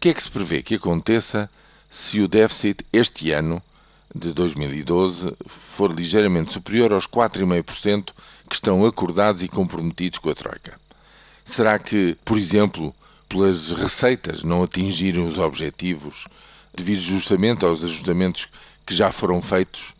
que é que se prevê que aconteça se o déficit este ano de 2012 for ligeiramente superior aos 4,5% que estão acordados e comprometidos com a Troika? Será que, por exemplo, pelas receitas não atingirem os objetivos devido justamente aos ajustamentos que já foram feitos?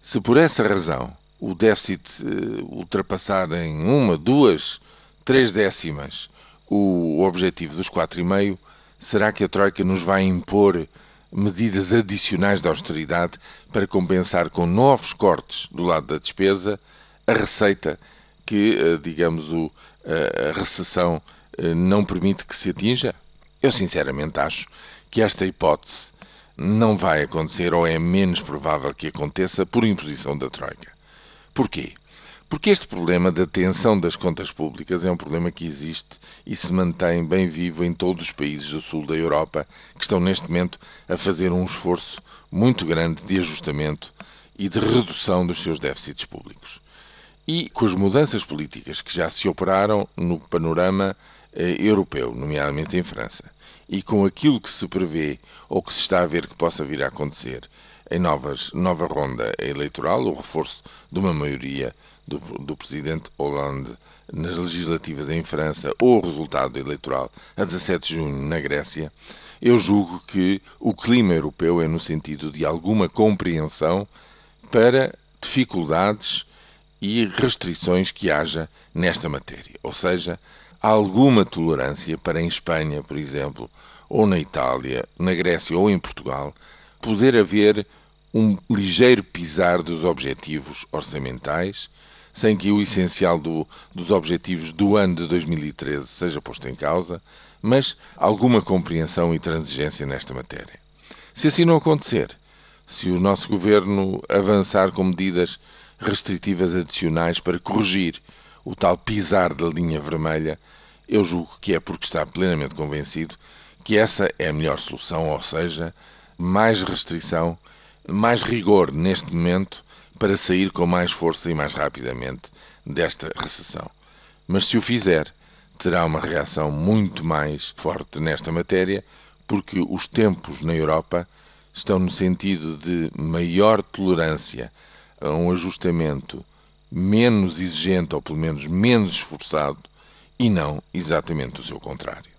Se por essa razão o déficit uh, ultrapassar em uma, duas, três décimas o objetivo dos 4,5, será que a Troika nos vai impor medidas adicionais de austeridade para compensar com novos cortes do lado da despesa a receita que, uh, digamos, o, a recessão uh, não permite que se atinja? Eu sinceramente acho que esta hipótese não vai acontecer ou é menos provável que aconteça por imposição da Troika. Porquê? Porque este problema da tensão das contas públicas é um problema que existe e se mantém bem vivo em todos os países do sul da Europa que estão neste momento a fazer um esforço muito grande de ajustamento e de redução dos seus déficits públicos. E com as mudanças políticas que já se operaram no panorama europeu, nomeadamente em França, e com aquilo que se prevê ou que se está a ver que possa vir a acontecer em novas, nova ronda eleitoral, o reforço de uma maioria do, do presidente Hollande nas legislativas em França ou o resultado eleitoral a 17 de junho na Grécia, eu julgo que o clima europeu é no sentido de alguma compreensão para dificuldades e restrições que haja nesta matéria. Ou seja, alguma tolerância para em Espanha, por exemplo, ou na Itália, na Grécia ou em Portugal, poder haver um ligeiro pisar dos objetivos orçamentais, sem que o essencial do, dos objetivos do ano de 2013 seja posto em causa, mas alguma compreensão e transigência nesta matéria. Se assim não acontecer, se o nosso governo avançar com medidas restritivas adicionais para corrigir o tal pisar da linha vermelha, eu julgo que é porque está plenamente convencido que essa é a melhor solução, ou seja, mais restrição mais rigor neste momento para sair com mais força e mais rapidamente desta recessão. Mas se o fizer, terá uma reação muito mais forte nesta matéria, porque os tempos na Europa estão no sentido de maior tolerância a um ajustamento menos exigente, ou pelo menos menos esforçado, e não exatamente o seu contrário.